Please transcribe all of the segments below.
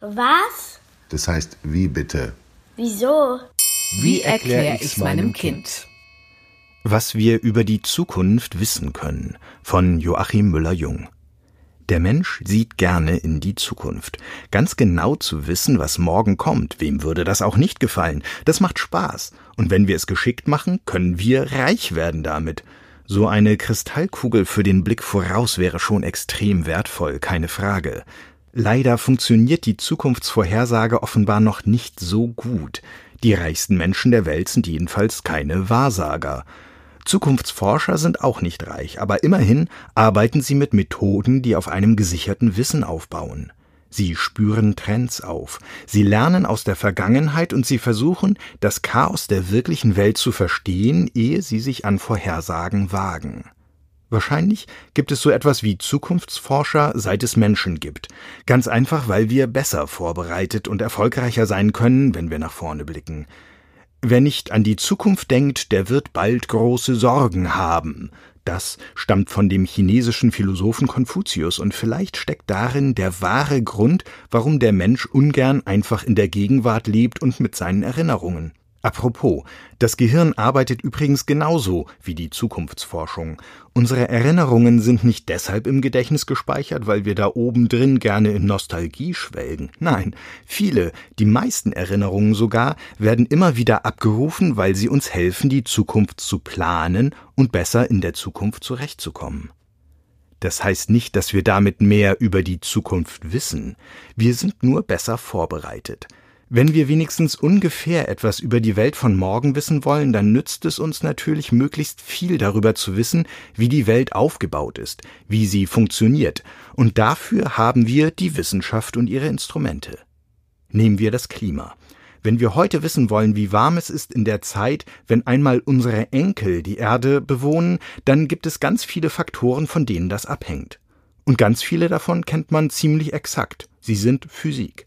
Was? Das heißt, wie bitte? Wieso? Wie erkläre ich's meinem Kind? Was wir über die Zukunft wissen können von Joachim Müller-Jung. Der Mensch sieht gerne in die Zukunft. Ganz genau zu wissen, was morgen kommt, wem würde das auch nicht gefallen? Das macht Spaß. Und wenn wir es geschickt machen, können wir reich werden damit. So eine Kristallkugel für den Blick voraus wäre schon extrem wertvoll, keine Frage. Leider funktioniert die Zukunftsvorhersage offenbar noch nicht so gut. Die reichsten Menschen der Welt sind jedenfalls keine Wahrsager. Zukunftsforscher sind auch nicht reich, aber immerhin arbeiten sie mit Methoden, die auf einem gesicherten Wissen aufbauen. Sie spüren Trends auf, sie lernen aus der Vergangenheit und sie versuchen, das Chaos der wirklichen Welt zu verstehen, ehe sie sich an Vorhersagen wagen. Wahrscheinlich gibt es so etwas wie Zukunftsforscher, seit es Menschen gibt. Ganz einfach, weil wir besser vorbereitet und erfolgreicher sein können, wenn wir nach vorne blicken. Wer nicht an die Zukunft denkt, der wird bald große Sorgen haben. Das stammt von dem chinesischen Philosophen Konfuzius und vielleicht steckt darin der wahre Grund, warum der Mensch ungern einfach in der Gegenwart lebt und mit seinen Erinnerungen. Apropos, das Gehirn arbeitet übrigens genauso wie die Zukunftsforschung. Unsere Erinnerungen sind nicht deshalb im Gedächtnis gespeichert, weil wir da oben drin gerne in Nostalgie schwelgen. Nein, viele, die meisten Erinnerungen sogar, werden immer wieder abgerufen, weil sie uns helfen, die Zukunft zu planen und besser in der Zukunft zurechtzukommen. Das heißt nicht, dass wir damit mehr über die Zukunft wissen. Wir sind nur besser vorbereitet. Wenn wir wenigstens ungefähr etwas über die Welt von morgen wissen wollen, dann nützt es uns natürlich möglichst viel darüber zu wissen, wie die Welt aufgebaut ist, wie sie funktioniert, und dafür haben wir die Wissenschaft und ihre Instrumente. Nehmen wir das Klima. Wenn wir heute wissen wollen, wie warm es ist in der Zeit, wenn einmal unsere Enkel die Erde bewohnen, dann gibt es ganz viele Faktoren, von denen das abhängt. Und ganz viele davon kennt man ziemlich exakt. Sie sind Physik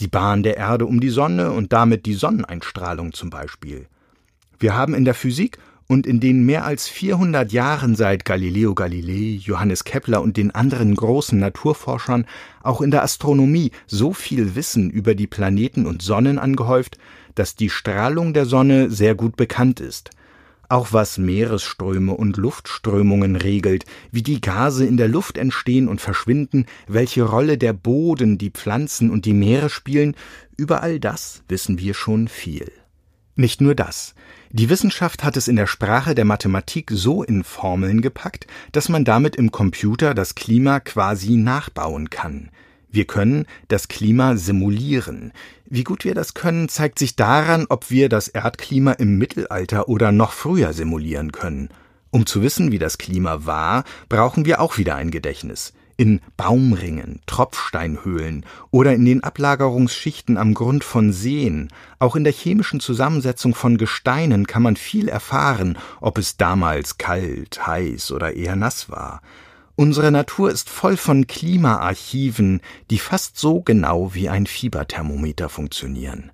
die Bahn der Erde um die Sonne und damit die Sonneneinstrahlung zum Beispiel. Wir haben in der Physik und in den mehr als 400 Jahren seit Galileo Galilei, Johannes Kepler und den anderen großen Naturforschern auch in der Astronomie so viel Wissen über die Planeten und Sonnen angehäuft, dass die Strahlung der Sonne sehr gut bekannt ist auch was Meeresströme und Luftströmungen regelt, wie die Gase in der Luft entstehen und verschwinden, welche Rolle der Boden, die Pflanzen und die Meere spielen, über all das wissen wir schon viel. Nicht nur das. Die Wissenschaft hat es in der Sprache der Mathematik so in Formeln gepackt, dass man damit im Computer das Klima quasi nachbauen kann. Wir können das Klima simulieren. Wie gut wir das können, zeigt sich daran, ob wir das Erdklima im Mittelalter oder noch früher simulieren können. Um zu wissen, wie das Klima war, brauchen wir auch wieder ein Gedächtnis. In Baumringen, Tropfsteinhöhlen oder in den Ablagerungsschichten am Grund von Seen, auch in der chemischen Zusammensetzung von Gesteinen kann man viel erfahren, ob es damals kalt, heiß oder eher nass war. Unsere Natur ist voll von Klimaarchiven, die fast so genau wie ein Fieberthermometer funktionieren.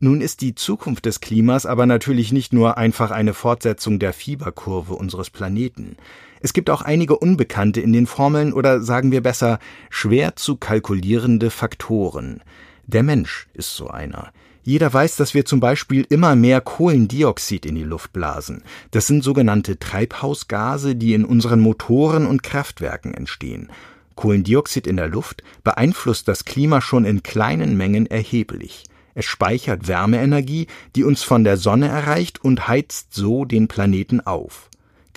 Nun ist die Zukunft des Klimas aber natürlich nicht nur einfach eine Fortsetzung der Fieberkurve unseres Planeten. Es gibt auch einige Unbekannte in den Formeln oder sagen wir besser schwer zu kalkulierende Faktoren. Der Mensch ist so einer. Jeder weiß, dass wir zum Beispiel immer mehr Kohlendioxid in die Luft blasen. Das sind sogenannte Treibhausgase, die in unseren Motoren und Kraftwerken entstehen. Kohlendioxid in der Luft beeinflusst das Klima schon in kleinen Mengen erheblich. Es speichert Wärmeenergie, die uns von der Sonne erreicht und heizt so den Planeten auf.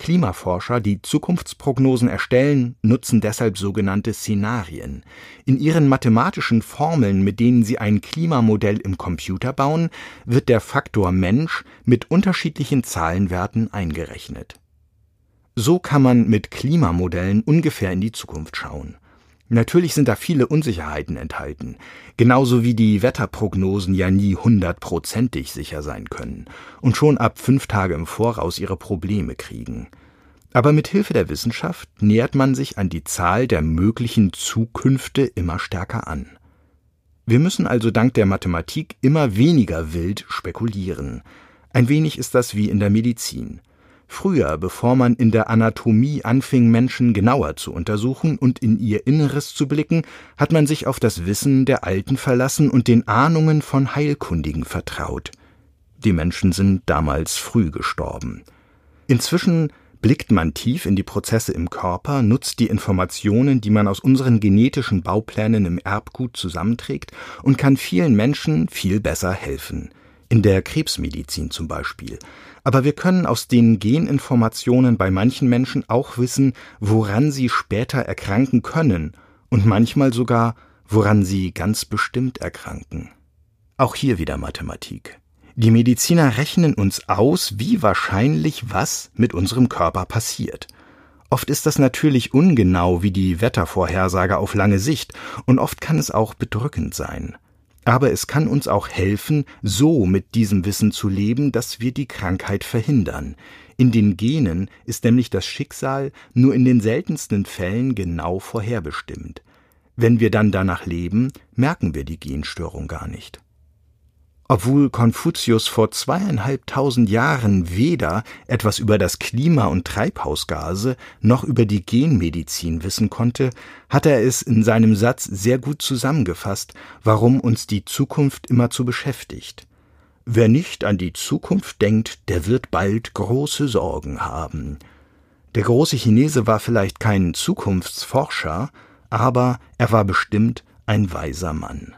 Klimaforscher, die Zukunftsprognosen erstellen, nutzen deshalb sogenannte Szenarien. In ihren mathematischen Formeln, mit denen sie ein Klimamodell im Computer bauen, wird der Faktor Mensch mit unterschiedlichen Zahlenwerten eingerechnet. So kann man mit Klimamodellen ungefähr in die Zukunft schauen. Natürlich sind da viele Unsicherheiten enthalten, genauso wie die Wetterprognosen ja nie hundertprozentig sicher sein können und schon ab fünf Tage im Voraus ihre Probleme kriegen. Aber mit Hilfe der Wissenschaft nähert man sich an die Zahl der möglichen Zukünfte immer stärker an. Wir müssen also dank der Mathematik immer weniger wild spekulieren. Ein wenig ist das wie in der Medizin. Früher, bevor man in der Anatomie anfing, Menschen genauer zu untersuchen und in ihr Inneres zu blicken, hat man sich auf das Wissen der Alten verlassen und den Ahnungen von Heilkundigen vertraut. Die Menschen sind damals früh gestorben. Inzwischen blickt man tief in die Prozesse im Körper, nutzt die Informationen, die man aus unseren genetischen Bauplänen im Erbgut zusammenträgt und kann vielen Menschen viel besser helfen. In der Krebsmedizin zum Beispiel. Aber wir können aus den Geninformationen bei manchen Menschen auch wissen, woran sie später erkranken können und manchmal sogar, woran sie ganz bestimmt erkranken. Auch hier wieder Mathematik. Die Mediziner rechnen uns aus, wie wahrscheinlich was mit unserem Körper passiert. Oft ist das natürlich ungenau wie die Wettervorhersage auf lange Sicht, und oft kann es auch bedrückend sein. Aber es kann uns auch helfen, so mit diesem Wissen zu leben, dass wir die Krankheit verhindern. In den Genen ist nämlich das Schicksal nur in den seltensten Fällen genau vorherbestimmt. Wenn wir dann danach leben, merken wir die Genstörung gar nicht. Obwohl Konfuzius vor zweieinhalbtausend Jahren weder etwas über das Klima und Treibhausgase noch über die Genmedizin wissen konnte, hat er es in seinem Satz sehr gut zusammengefasst, warum uns die Zukunft immerzu beschäftigt. Wer nicht an die Zukunft denkt, der wird bald große Sorgen haben. Der große Chinese war vielleicht kein Zukunftsforscher, aber er war bestimmt ein weiser Mann.